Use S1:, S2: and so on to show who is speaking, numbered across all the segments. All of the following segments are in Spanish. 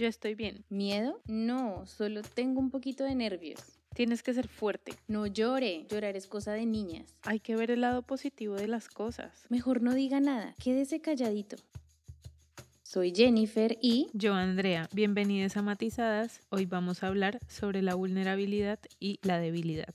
S1: Yo estoy bien.
S2: ¿Miedo? No, solo tengo un poquito de nervios.
S1: Tienes que ser fuerte.
S2: No llore, llorar es cosa de niñas.
S1: Hay que ver el lado positivo de las cosas.
S2: Mejor no diga nada, quédese calladito. Soy Jennifer y
S1: Yo, Andrea, bienvenidas a Matizadas. Hoy vamos a hablar sobre la vulnerabilidad y la debilidad.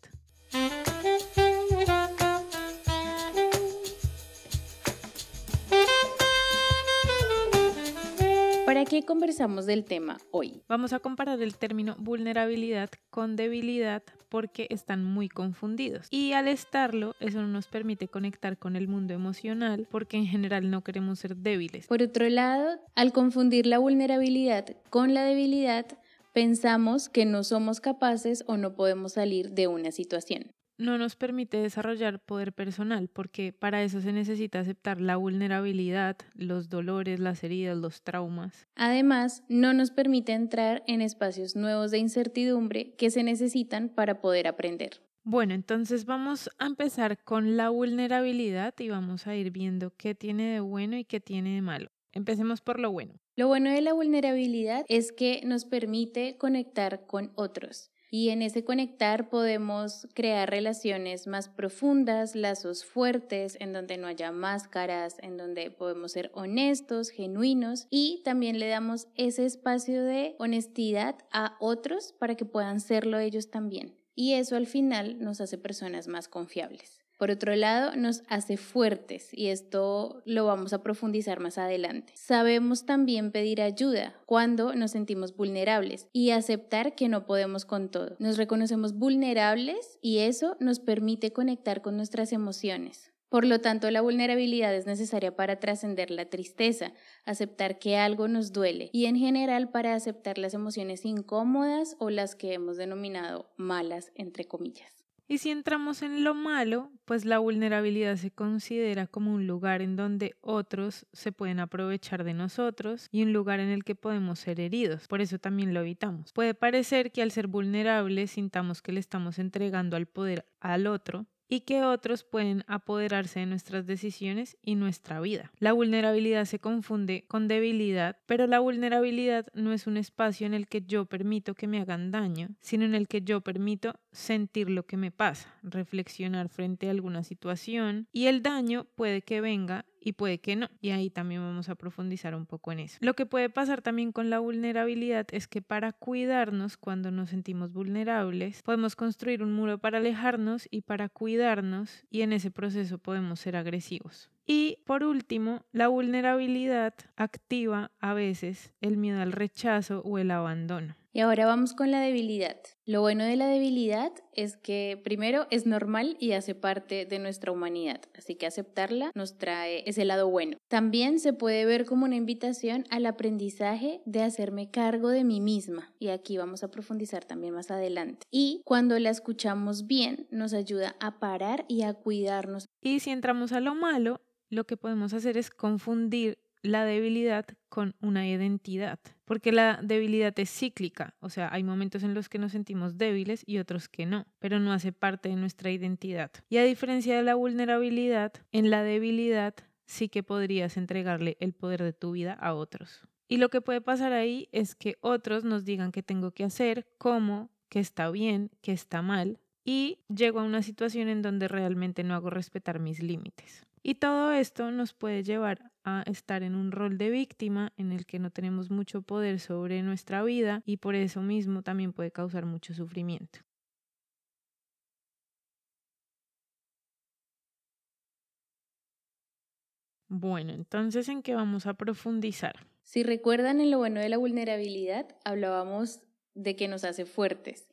S2: ¿Para qué conversamos del tema hoy?
S1: Vamos a comparar el término vulnerabilidad con debilidad porque están muy confundidos. Y al estarlo, eso no nos permite conectar con el mundo emocional porque en general no queremos ser débiles.
S2: Por otro lado, al confundir la vulnerabilidad con la debilidad, pensamos que no somos capaces o no podemos salir de una situación
S1: no nos permite desarrollar poder personal porque para eso se necesita aceptar la vulnerabilidad, los dolores, las heridas, los traumas.
S2: Además, no nos permite entrar en espacios nuevos de incertidumbre que se necesitan para poder aprender.
S1: Bueno, entonces vamos a empezar con la vulnerabilidad y vamos a ir viendo qué tiene de bueno y qué tiene de malo. Empecemos por lo bueno.
S2: Lo bueno de la vulnerabilidad es que nos permite conectar con otros. Y en ese conectar podemos crear relaciones más profundas, lazos fuertes, en donde no haya máscaras, en donde podemos ser honestos, genuinos y también le damos ese espacio de honestidad a otros para que puedan serlo ellos también. Y eso al final nos hace personas más confiables. Por otro lado, nos hace fuertes y esto lo vamos a profundizar más adelante. Sabemos también pedir ayuda cuando nos sentimos vulnerables y aceptar que no podemos con todo. Nos reconocemos vulnerables y eso nos permite conectar con nuestras emociones. Por lo tanto, la vulnerabilidad es necesaria para trascender la tristeza, aceptar que algo nos duele y en general para aceptar las emociones incómodas o las que hemos denominado malas, entre comillas.
S1: Y si entramos en lo malo, pues la vulnerabilidad se considera como un lugar en donde otros se pueden aprovechar de nosotros y un lugar en el que podemos ser heridos. Por eso también lo evitamos. Puede parecer que al ser vulnerables sintamos que le estamos entregando al poder al otro, y que otros pueden apoderarse de nuestras decisiones y nuestra vida. La vulnerabilidad se confunde con debilidad, pero la vulnerabilidad no es un espacio en el que yo permito que me hagan daño, sino en el que yo permito sentir lo que me pasa, reflexionar frente a alguna situación y el daño puede que venga y puede que no. Y ahí también vamos a profundizar un poco en eso. Lo que puede pasar también con la vulnerabilidad es que para cuidarnos cuando nos sentimos vulnerables, podemos construir un muro para alejarnos y para cuidarnos y en ese proceso podemos ser agresivos. Y por último, la vulnerabilidad activa a veces el miedo al rechazo o el abandono.
S2: Y ahora vamos con la debilidad. Lo bueno de la debilidad es que primero es normal y hace parte de nuestra humanidad, así que aceptarla nos trae ese lado bueno. También se puede ver como una invitación al aprendizaje de hacerme cargo de mí misma, y aquí vamos a profundizar también más adelante. Y cuando la escuchamos bien, nos ayuda a parar y a cuidarnos.
S1: Y si entramos a lo malo, lo que podemos hacer es confundir la debilidad con una identidad, porque la debilidad es cíclica, o sea, hay momentos en los que nos sentimos débiles y otros que no, pero no hace parte de nuestra identidad. Y a diferencia de la vulnerabilidad, en la debilidad sí que podrías entregarle el poder de tu vida a otros. Y lo que puede pasar ahí es que otros nos digan qué tengo que hacer, cómo, que está bien, que está mal, y llego a una situación en donde realmente no hago respetar mis límites. Y todo esto nos puede llevar a estar en un rol de víctima en el que no tenemos mucho poder sobre nuestra vida y por eso mismo también puede causar mucho sufrimiento. Bueno, entonces, ¿en qué vamos a profundizar?
S2: Si recuerdan en lo bueno de la vulnerabilidad, hablábamos de que nos hace fuertes.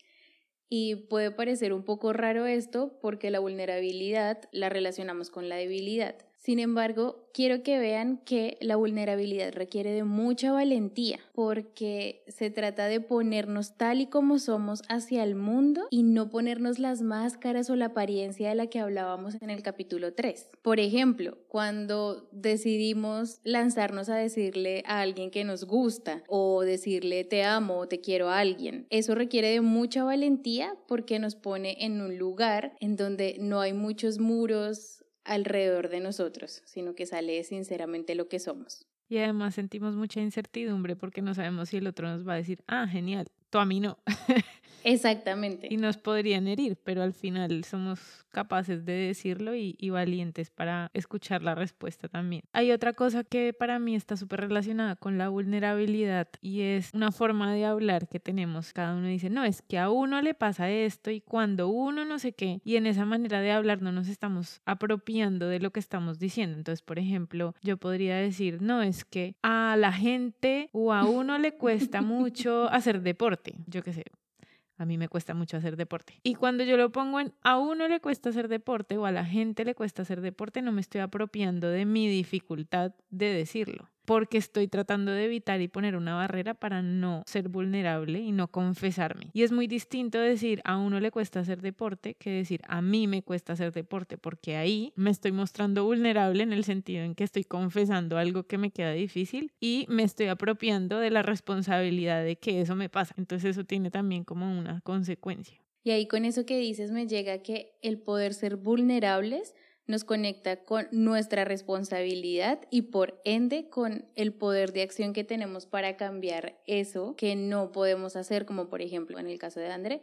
S2: Y puede parecer un poco raro esto porque la vulnerabilidad la relacionamos con la debilidad. Sin embargo, quiero que vean que la vulnerabilidad requiere de mucha valentía porque se trata de ponernos tal y como somos hacia el mundo y no ponernos las máscaras o la apariencia de la que hablábamos en el capítulo 3. Por ejemplo, cuando decidimos lanzarnos a decirle a alguien que nos gusta o decirle te amo o te quiero a alguien, eso requiere de mucha valentía porque nos pone en un lugar en donde no hay muchos muros alrededor de nosotros, sino que sale sinceramente lo que somos.
S1: Y además sentimos mucha incertidumbre porque no sabemos si el otro nos va a decir, ah, genial, tú a mí no.
S2: Exactamente.
S1: y nos podrían herir, pero al final somos capaces de decirlo y, y valientes para escuchar la respuesta también. Hay otra cosa que para mí está súper relacionada con la vulnerabilidad y es una forma de hablar que tenemos. Cada uno dice, no, es que a uno le pasa esto y cuando uno no sé qué, y en esa manera de hablar no nos estamos apropiando de lo que estamos diciendo. Entonces, por ejemplo, yo podría decir, no, es que a la gente o a uno le cuesta mucho hacer deporte, yo qué sé, a mí me cuesta mucho hacer deporte. Y cuando yo lo pongo en a uno le cuesta hacer deporte o a la gente le cuesta hacer deporte, no me estoy apropiando de mi dificultad de decirlo porque estoy tratando de evitar y poner una barrera para no ser vulnerable y no confesarme. Y es muy distinto decir a uno le cuesta hacer deporte que decir a mí me cuesta hacer deporte, porque ahí me estoy mostrando vulnerable en el sentido en que estoy confesando algo que me queda difícil y me estoy apropiando de la responsabilidad de que eso me pasa. Entonces eso tiene también como una consecuencia.
S2: Y ahí con eso que dices me llega que el poder ser vulnerables nos conecta con nuestra responsabilidad y por ende con el poder de acción que tenemos para cambiar eso que no podemos hacer, como por ejemplo en el caso de André,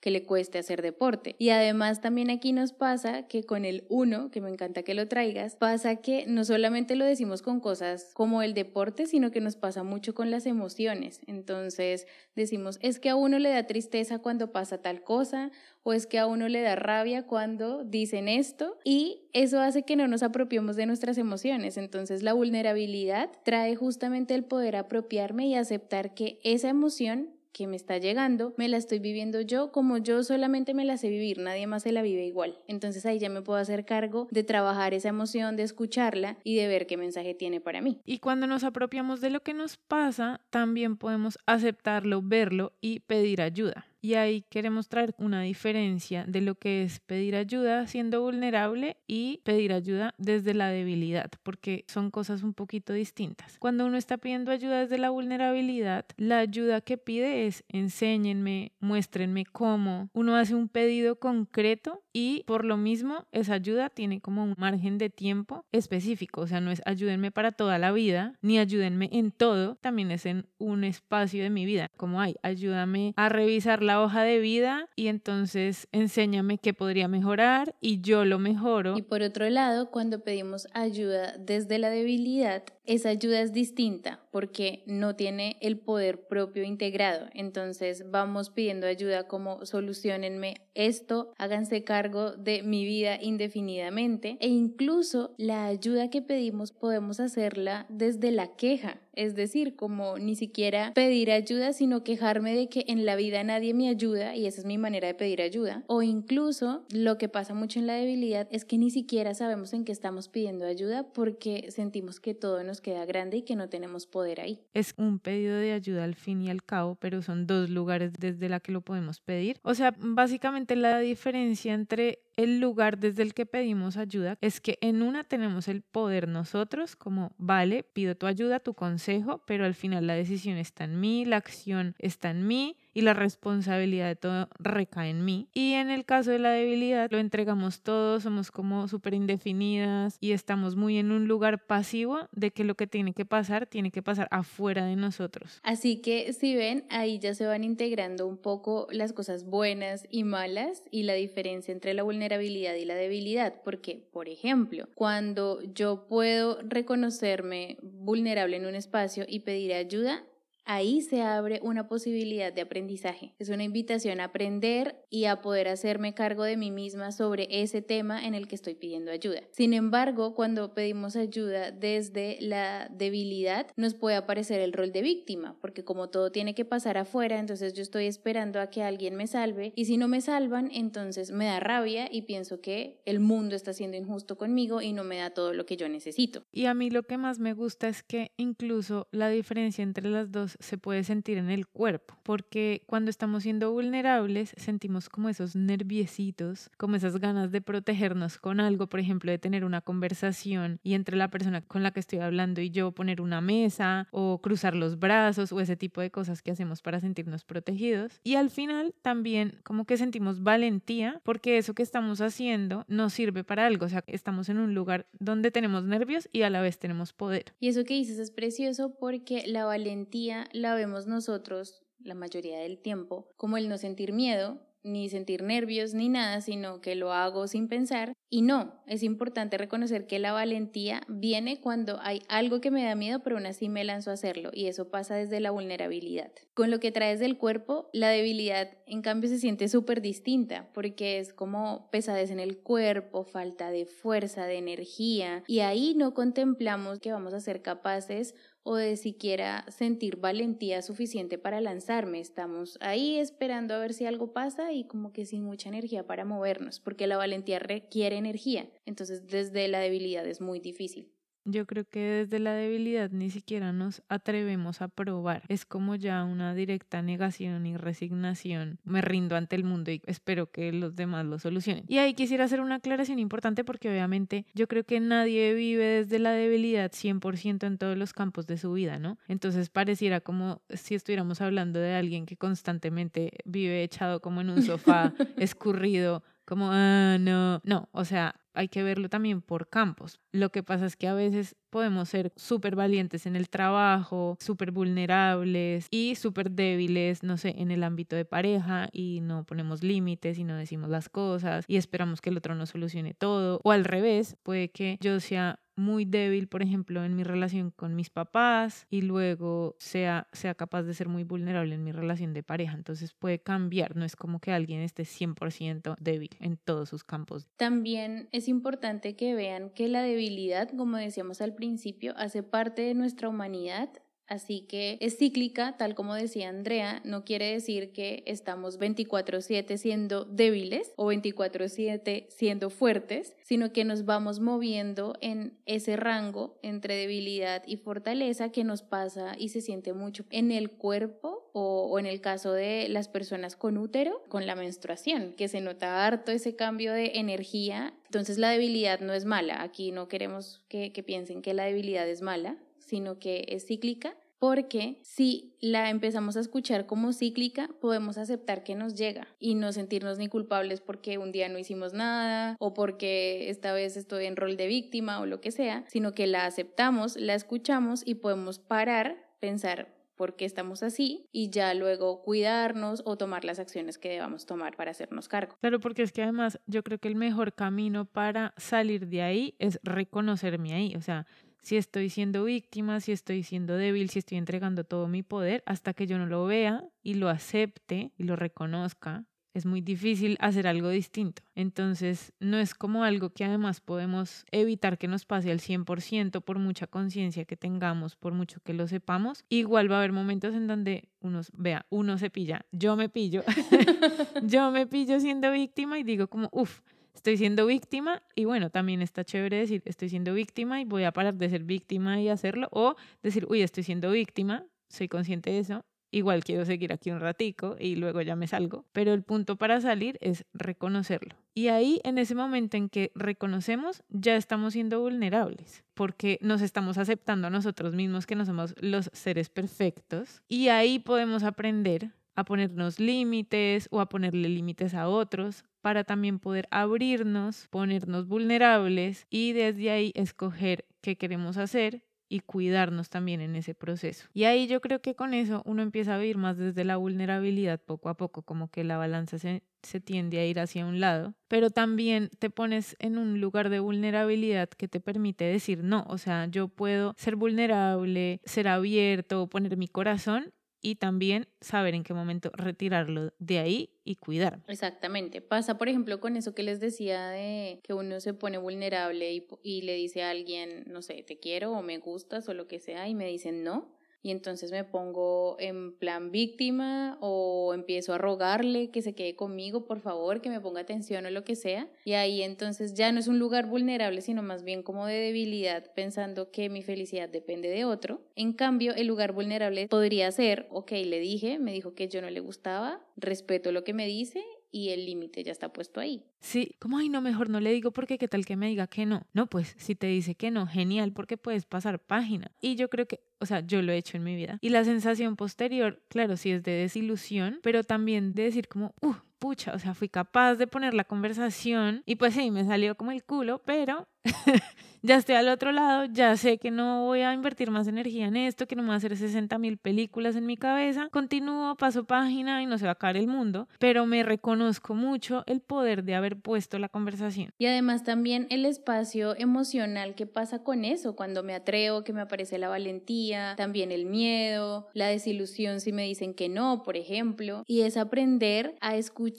S2: que le cueste hacer deporte. Y además también aquí nos pasa que con el uno, que me encanta que lo traigas, pasa que no solamente lo decimos con cosas como el deporte, sino que nos pasa mucho con las emociones. Entonces decimos, es que a uno le da tristeza cuando pasa tal cosa, o es que a uno le da rabia cuando dicen esto, y eso hace que no nos apropiemos de nuestras emociones. Entonces la vulnerabilidad trae justamente el poder apropiarme y aceptar que esa emoción que me está llegando, me la estoy viviendo yo como yo solamente me la sé vivir, nadie más se la vive igual. Entonces ahí ya me puedo hacer cargo de trabajar esa emoción, de escucharla y de ver qué mensaje tiene para mí.
S1: Y cuando nos apropiamos de lo que nos pasa, también podemos aceptarlo, verlo y pedir ayuda. Y ahí queremos traer una diferencia de lo que es pedir ayuda siendo vulnerable y pedir ayuda desde la debilidad, porque son cosas un poquito distintas. Cuando uno está pidiendo ayuda desde la vulnerabilidad, la ayuda que pide es enséñenme, muéstrenme cómo. Uno hace un pedido concreto y por lo mismo esa ayuda tiene como un margen de tiempo específico, o sea, no es ayúdenme para toda la vida, ni ayúdenme en todo, también es en un espacio de mi vida, como hay, ayúdame a revisar hoja de vida y entonces enséñame qué podría mejorar y yo lo mejoro.
S2: Y por otro lado, cuando pedimos ayuda desde la debilidad, esa ayuda es distinta porque no tiene el poder propio integrado. Entonces vamos pidiendo ayuda como solucionenme esto, háganse cargo de mi vida indefinidamente e incluso la ayuda que pedimos podemos hacerla desde la queja. Es decir, como ni siquiera pedir ayuda, sino quejarme de que en la vida nadie me ayuda y esa es mi manera de pedir ayuda. O incluso lo que pasa mucho en la debilidad es que ni siquiera sabemos en qué estamos pidiendo ayuda porque sentimos que todo queda grande y que no tenemos poder ahí.
S1: Es un pedido de ayuda al fin y al cabo, pero son dos lugares desde la que lo podemos pedir. O sea, básicamente la diferencia entre el lugar desde el que pedimos ayuda es que en una tenemos el poder nosotros, como, vale, pido tu ayuda, tu consejo, pero al final la decisión está en mí, la acción está en mí y la responsabilidad de todo recae en mí. Y en el caso de la debilidad, lo entregamos todo, somos como súper indefinidas y estamos muy en un lugar pasivo de que lo que tiene que pasar, tiene que pasar afuera de nosotros.
S2: Así que si ven, ahí ya se van integrando un poco las cosas buenas y malas y la diferencia entre la vulnerabilidad y la debilidad. Porque, por ejemplo, cuando yo puedo reconocerme vulnerable en un espacio y pedir ayuda, ahí se abre una posibilidad de aprendizaje. Es una invitación a aprender y a poder hacerme cargo de mí misma sobre ese tema en el que estoy pidiendo ayuda. Sin embargo, cuando pedimos ayuda desde la debilidad, nos puede aparecer el rol de víctima, porque como todo tiene que pasar afuera, entonces yo estoy esperando a que alguien me salve y si no me salvan, entonces me da rabia y pienso que el mundo está siendo injusto conmigo y no me da todo lo que yo necesito.
S1: Y a mí lo que más me gusta es que incluso la diferencia entre las dos se puede sentir en el cuerpo, porque cuando estamos siendo vulnerables sentimos como esos nerviecitos, como esas ganas de protegernos con algo, por ejemplo, de tener una conversación y entre la persona con la que estoy hablando y yo poner una mesa o cruzar los brazos o ese tipo de cosas que hacemos para sentirnos protegidos. Y al final también como que sentimos valentía porque eso que estamos haciendo nos sirve para algo, o sea, estamos en un lugar donde tenemos nervios y a la vez tenemos poder.
S2: Y eso que dices es precioso porque la valentía la vemos nosotros la mayoría del tiempo como el no sentir miedo ni sentir nervios ni nada, sino que lo hago sin pensar. Y no, es importante reconocer que la valentía viene cuando hay algo que me da miedo, pero aún así me lanzo a hacerlo. Y eso pasa desde la vulnerabilidad. Con lo que traes del cuerpo, la debilidad en cambio se siente súper distinta, porque es como pesadez en el cuerpo, falta de fuerza, de energía. Y ahí no contemplamos que vamos a ser capaces o de siquiera sentir valentía suficiente para lanzarme. Estamos ahí esperando a ver si algo pasa y como que sin mucha energía para movernos, porque la valentía requiere energía. Entonces desde la debilidad es muy difícil.
S1: Yo creo que desde la debilidad ni siquiera nos atrevemos a probar. Es como ya una directa negación y resignación. Me rindo ante el mundo y espero que los demás lo solucionen. Y ahí quisiera hacer una aclaración importante porque obviamente yo creo que nadie vive desde la debilidad 100% en todos los campos de su vida, ¿no? Entonces pareciera como si estuviéramos hablando de alguien que constantemente vive echado como en un sofá, escurrido, como, ah, no, no, o sea, hay que verlo también por campos. Lo que pasa es que a veces podemos ser súper valientes en el trabajo, súper vulnerables y súper débiles, no sé, en el ámbito de pareja y no ponemos límites y no decimos las cosas y esperamos que el otro nos solucione todo. O al revés, puede que yo sea muy débil, por ejemplo, en mi relación con mis papás y luego sea, sea capaz de ser muy vulnerable en mi relación de pareja. Entonces puede cambiar, no es como que alguien esté 100% débil en todos sus campos.
S2: También es importante que vean que la debilidad, como decíamos al principio, hace parte de nuestra humanidad Así que es cíclica, tal como decía Andrea, no quiere decir que estamos 24/7 siendo débiles o 24/7 siendo fuertes, sino que nos vamos moviendo en ese rango entre debilidad y fortaleza que nos pasa y se siente mucho en el cuerpo o, en el caso de las personas con útero, con la menstruación, que se nota harto ese cambio de energía. Entonces la debilidad no es mala, aquí no queremos que, que piensen que la debilidad es mala, sino que es cíclica, porque si la empezamos a escuchar como cíclica, podemos aceptar que nos llega y no sentirnos ni culpables porque un día no hicimos nada o porque esta vez estoy en rol de víctima o lo que sea, sino que la aceptamos, la escuchamos y podemos parar, pensar, por qué estamos así y ya luego cuidarnos o tomar las acciones que debamos tomar para hacernos cargo.
S1: Claro, porque es que además yo creo que el mejor camino para salir de ahí es reconocerme ahí, o sea, si estoy siendo víctima, si estoy siendo débil, si estoy entregando todo mi poder, hasta que yo no lo vea y lo acepte y lo reconozca, es muy difícil hacer algo distinto. Entonces, no es como algo que además podemos evitar que nos pase al 100% por mucha conciencia que tengamos, por mucho que lo sepamos. Igual va a haber momentos en donde uno, vea, uno se pilla, yo me pillo, yo me pillo siendo víctima y digo como, uff, estoy siendo víctima y bueno, también está chévere decir estoy siendo víctima y voy a parar de ser víctima y hacerlo o decir, uy, estoy siendo víctima, soy consciente de eso, igual quiero seguir aquí un ratico y luego ya me salgo, pero el punto para salir es reconocerlo. Y ahí, en ese momento en que reconocemos, ya estamos siendo vulnerables, porque nos estamos aceptando a nosotros mismos que no somos los seres perfectos y ahí podemos aprender a ponernos límites o a ponerle límites a otros para también poder abrirnos, ponernos vulnerables y desde ahí escoger qué queremos hacer y cuidarnos también en ese proceso. Y ahí yo creo que con eso uno empieza a vivir más desde la vulnerabilidad poco a poco, como que la balanza se, se, tiende a ir hacia un lado, pero también te pones en un lugar de vulnerabilidad que te permite decir no, o sea, yo puedo ser vulnerable, ser abierto, poner mi corazón y también saber en qué momento retirarlo de ahí y cuidar.
S2: Exactamente. Pasa, por ejemplo, con eso que les decía de que uno se pone vulnerable y, y, le dice a alguien, no sé, te quiero o me gustas o lo que sea y me dicen no. Y entonces me pongo en plan víctima o empiezo a rogarle que se quede conmigo, por favor, que me ponga atención o lo que sea. Y ahí entonces ya no es un lugar vulnerable, sino más bien como de debilidad, pensando que mi felicidad depende de otro. En cambio, el lugar vulnerable podría ser, ok, le dije, me dijo que yo no le gustaba, respeto lo que me dice y el límite ya está puesto ahí.
S1: Sí, como, ay, no, mejor no le digo porque qué tal que me diga que no. No, pues si te dice que no, genial, porque puedes pasar página. Y yo creo que, o sea, yo lo he hecho en mi vida. Y la sensación posterior, claro, sí es de desilusión, pero también de decir como, uh, pucha, o sea, fui capaz de poner la conversación y pues sí, me salió como el culo, pero ya estoy al otro lado, ya sé que no voy a invertir más energía en esto, que no me voy a hacer 60 mil películas en mi cabeza, continúo, paso página y no se va a acabar el mundo, pero me reconozco mucho el poder de haber puesto la conversación.
S2: Y además también el espacio emocional que pasa con eso, cuando me atrevo, que me aparece la valentía, también el miedo, la desilusión si me dicen que no, por ejemplo, y es aprender a escuchar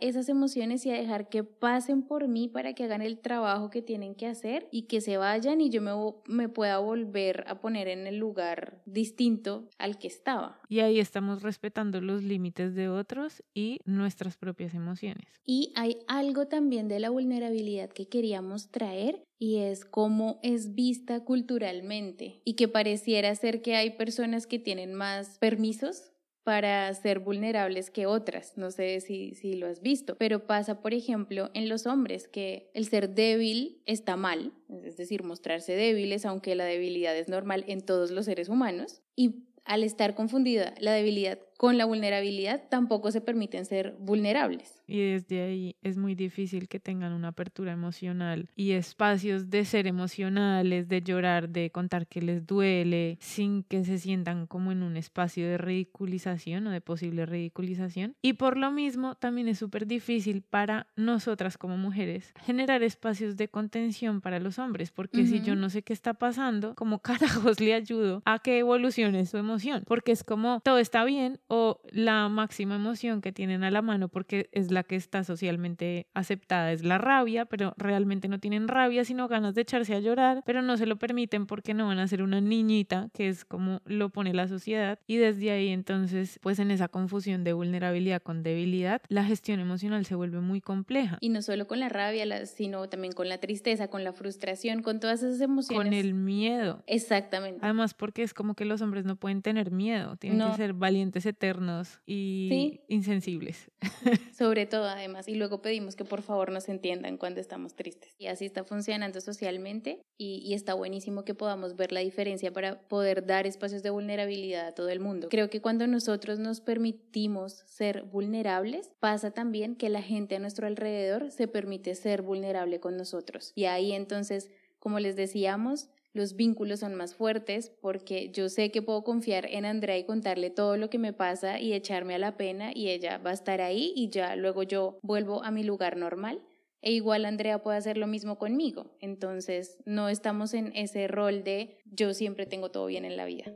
S2: esas emociones y a dejar que pasen por mí para que hagan el trabajo que tienen que hacer y que se vayan y yo me, me pueda volver a poner en el lugar distinto al que estaba.
S1: Y ahí estamos respetando los límites de otros y nuestras propias emociones.
S2: Y hay algo también de la vulnerabilidad que queríamos traer y es cómo es vista culturalmente y que pareciera ser que hay personas que tienen más permisos para ser vulnerables que otras. No sé si, si lo has visto, pero pasa, por ejemplo, en los hombres que el ser débil está mal, es decir, mostrarse débiles, aunque la debilidad es normal en todos los seres humanos. Y al estar confundida la debilidad con la vulnerabilidad, tampoco se permiten ser vulnerables.
S1: Y desde ahí es muy difícil que tengan una apertura emocional y espacios de ser emocionales, de llorar, de contar que les duele, sin que se sientan como en un espacio de ridiculización o de posible ridiculización. Y por lo mismo también es súper difícil para nosotras como mujeres generar espacios de contención para los hombres, porque si yo no sé qué está pasando, como carajos le ayudo a que evolucione su emoción? Porque es como todo está bien o la máxima emoción que tienen a la mano porque es la que está socialmente aceptada es la rabia, pero realmente no tienen rabia, sino ganas de echarse a llorar, pero no se lo permiten porque no van a ser una niñita, que es como lo pone la sociedad. Y desde ahí entonces, pues en esa confusión de vulnerabilidad con debilidad, la gestión emocional se vuelve muy compleja.
S2: Y no solo con la rabia, sino también con la tristeza, con la frustración, con todas esas emociones.
S1: Con el miedo.
S2: Exactamente.
S1: Además, porque es como que los hombres no pueden tener miedo, tienen que ser valientes eternos y insensibles.
S2: Sobre todo además, y luego pedimos que por favor nos entiendan cuando estamos tristes. Y así está funcionando socialmente y, y está buenísimo que podamos ver la diferencia para poder dar espacios de vulnerabilidad a todo el mundo. Creo que cuando nosotros nos permitimos ser vulnerables, pasa también que la gente a nuestro alrededor se permite ser vulnerable con nosotros. Y ahí entonces, como les decíamos, los vínculos son más fuertes porque yo sé que puedo confiar en Andrea y contarle todo lo que me pasa y echarme a la pena y ella va a estar ahí y ya luego yo vuelvo a mi lugar normal. E igual Andrea puede hacer lo mismo conmigo. Entonces no estamos en ese rol de yo siempre tengo todo bien en la vida.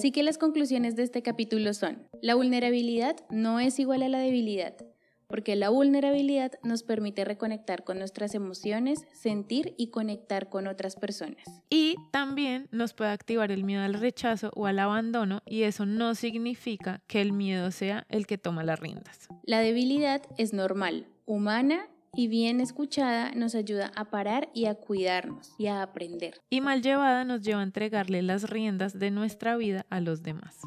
S2: Así que las conclusiones de este capítulo son, la vulnerabilidad no es igual a la debilidad, porque la vulnerabilidad nos permite reconectar con nuestras emociones, sentir y conectar con otras personas.
S1: Y también nos puede activar el miedo al rechazo o al abandono y eso no significa que el miedo sea el que toma las riendas.
S2: La debilidad es normal, humana y bien escuchada nos ayuda a parar y a cuidarnos y a aprender.
S1: Y mal llevada nos lleva a entregarle las riendas de nuestra vida a los demás.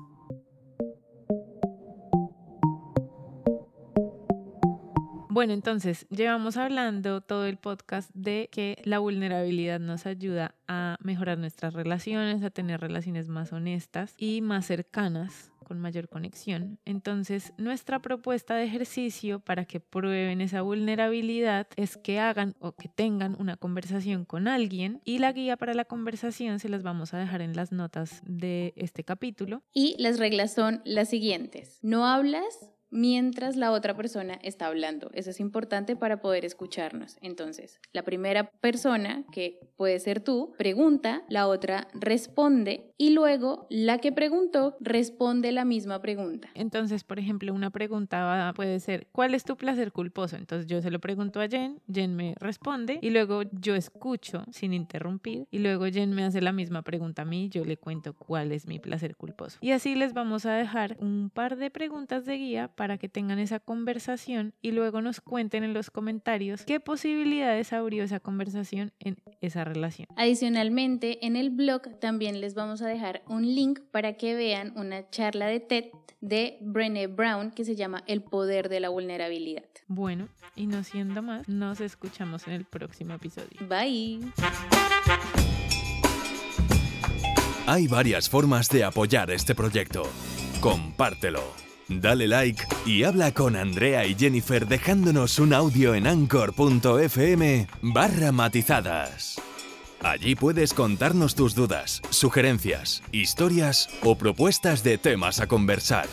S1: Bueno, entonces llevamos hablando todo el podcast de que la vulnerabilidad nos ayuda a mejorar nuestras relaciones, a tener relaciones más honestas y más cercanas mayor conexión. Entonces, nuestra propuesta de ejercicio para que prueben esa vulnerabilidad es que hagan o que tengan una conversación con alguien y la guía para la conversación se las vamos a dejar en las notas de este capítulo.
S2: Y las reglas son las siguientes. No hablas mientras la otra persona está hablando. Eso es importante para poder escucharnos. Entonces, la primera persona, que puede ser tú, pregunta, la otra responde y luego la que preguntó responde la misma pregunta.
S1: Entonces, por ejemplo, una pregunta puede ser, ¿cuál es tu placer culposo? Entonces yo se lo pregunto a Jen, Jen me responde y luego yo escucho sin interrumpir y luego Jen me hace la misma pregunta a mí, yo le cuento cuál es mi placer culposo. Y así les vamos a dejar un par de preguntas de guía para que tengan esa conversación y luego nos cuenten en los comentarios qué posibilidades abrió esa conversación en esa relación.
S2: Adicionalmente, en el blog también les vamos a dejar un link para que vean una charla de TED de Brené Brown que se llama El poder de la vulnerabilidad.
S1: Bueno, y no siendo más, nos escuchamos en el próximo episodio.
S2: Bye.
S3: Hay varias formas de apoyar este proyecto. Compártelo, dale like y habla con Andrea y Jennifer dejándonos un audio en anchor.fm barra matizadas. Allí puedes contarnos tus dudas, sugerencias, historias o propuestas de temas a conversar.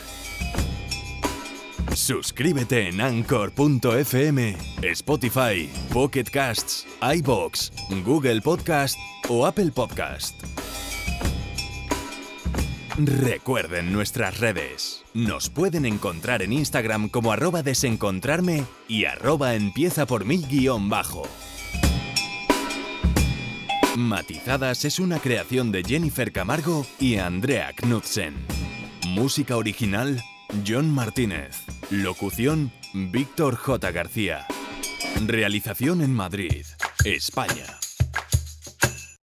S3: Suscríbete en anchor.fm, Spotify, Pocket Casts, iBox, Google Podcast o Apple Podcast. Recuerden nuestras redes. Nos pueden encontrar en Instagram como arroba desencontrarme y arroba empieza por mil guion bajo. Matizadas es una creación de Jennifer Camargo y Andrea Knudsen. Música original, John Martínez. Locución, Víctor J. García. Realización en Madrid, España.